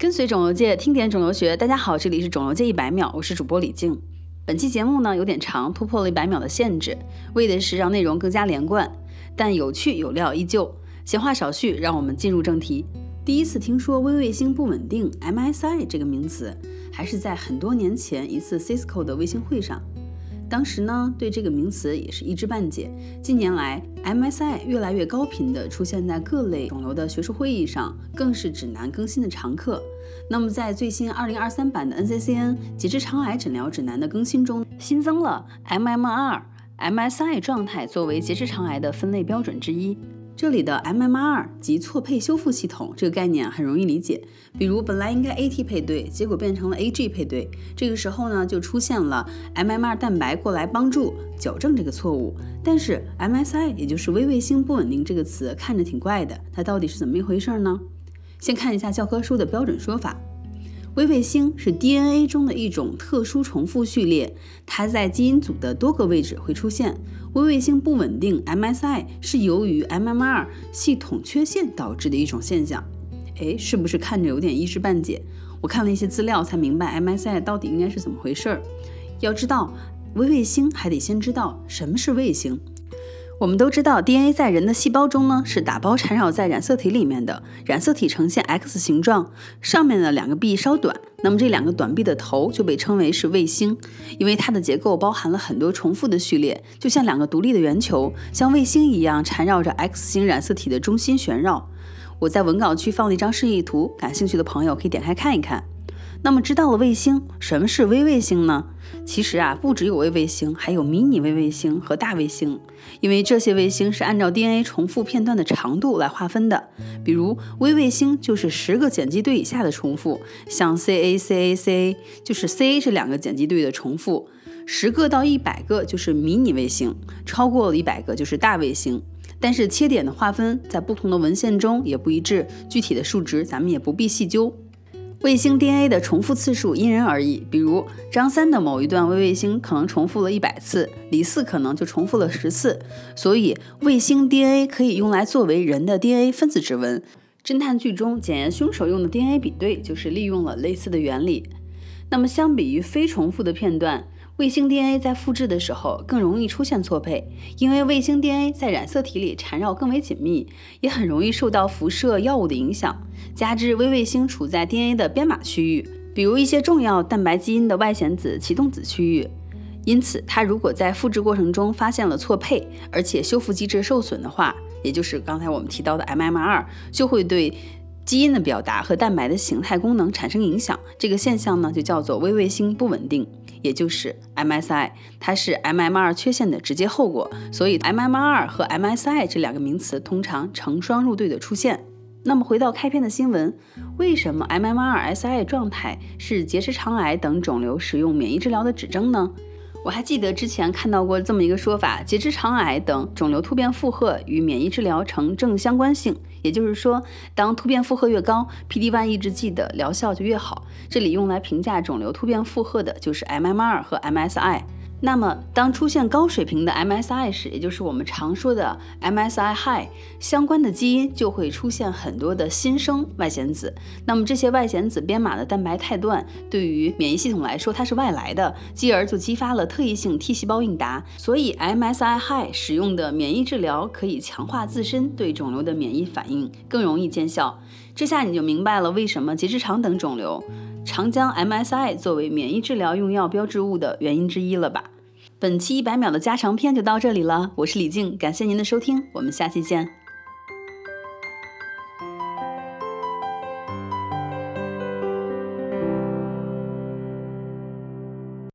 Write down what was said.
跟随肿瘤界，听点肿瘤学。大家好，这里是肿瘤界一百秒，我是主播李静。本期节目呢有点长，突破了一百秒的限制，为的是让内容更加连贯，但有趣有料依旧。闲话少叙，让我们进入正题。第一次听说微卫星不稳定 （MSI） 这个名词，还是在很多年前一次 Cisco 的卫星会上。当时呢，对这个名词也是一知半解。近年来，MSI 越来越高频地出现在各类肿瘤的学术会议上，更是指南更新的常客。那么，在最新2023版的 NCCN 结直肠癌诊疗指南的更新中，新增了 MMR MSI 状态作为结直肠癌的分类标准之一。这里的 MMR 及错配修复系统这个概念很容易理解，比如本来应该 AT 配对，结果变成了 AG 配对，这个时候呢就出现了 MMR 蛋白过来帮助矫正这个错误。但是 MSI 也就是微卫星不稳定这个词看着挺怪的，它到底是怎么一回事呢？先看一下教科书的标准说法。微卫星是 DNA 中的一种特殊重复序列，它在基因组的多个位置会出现。微卫星不稳定 （MSI） 是由于 MMR 系统缺陷导致的一种现象。哎，是不是看着有点一知半解？我看了一些资料才明白 MSI 到底应该是怎么回事儿。要知道微卫星，还得先知道什么是卫星。我们都知道，DNA 在人的细胞中呢是打包缠绕在染色体里面的，染色体呈现 X 形状，上面的两个臂稍短，那么这两个短臂的头就被称为是卫星，因为它的结构包含了很多重复的序列，就像两个独立的圆球，像卫星一样缠绕着 X 型染色体的中心旋绕。我在文稿区放了一张示意图，感兴趣的朋友可以点开看一看。那么知道了卫星，什么是微卫星呢？其实啊，不只有微卫星，还有迷你微卫星和大卫星，因为这些卫星是按照 DNA 重复片段的长度来划分的。比如微卫星就是十个碱基对以下的重复，像 CACAC，就是 CA 这两个碱基对的重复，十个到一百个就是迷你卫星，超过了一百个就是大卫星。但是切点的划分在不同的文献中也不一致，具体的数值咱们也不必细究。卫星 DNA 的重复次数因人而异，比如张三的某一段微卫星可能重复了一百次，李四可能就重复了十次。所以卫星 DNA 可以用来作为人的 DNA 分子指纹。侦探剧中检验凶手用的 DNA 比对就是利用了类似的原理。那么相比于非重复的片段。卫星 DNA 在复制的时候更容易出现错配，因为卫星 DNA 在染色体里缠绕更为紧密，也很容易受到辐射、药物的影响。加之微卫星处在 DNA 的编码区域，比如一些重要蛋白基因的外显子启动子区域，因此它如果在复制过程中发现了错配，而且修复机制受损的话，也就是刚才我们提到的 MMR，就会对基因的表达和蛋白的形态功能产生影响。这个现象呢，就叫做微卫星不稳定。也就是 MSI，它是 MMR 缺陷的直接后果，所以 MMR 和 MSI 这两个名词通常成双入对的出现。那么回到开篇的新闻，为什么 MMR SI 状态是结直肠癌等肿瘤使用免疫治疗的指征呢？我还记得之前看到过这么一个说法：结直肠癌等肿瘤突变负荷与免疫治疗呈正相关性。也就是说，当突变负荷越高，PD-1 抑制剂的疗效就越好。这里用来评价肿瘤突变负荷的就是 MMR 和 MSI。那么，当出现高水平的 MSI 时，也就是我们常说的 MSI high，相关的基因就会出现很多的新生外显子。那么这些外显子编码的蛋白肽段，对于免疫系统来说它是外来的，继而就激发了特异性 T 细胞应答。所以 MSI high 使用的免疫治疗可以强化自身对肿瘤的免疫反应，更容易见效。这下你就明白了为什么结直肠等肿瘤。长江 MSI 作为免疫治疗用药标志物的原因之一了吧？本期一百秒的加长篇就到这里了，我是李静，感谢您的收听，我们下期见。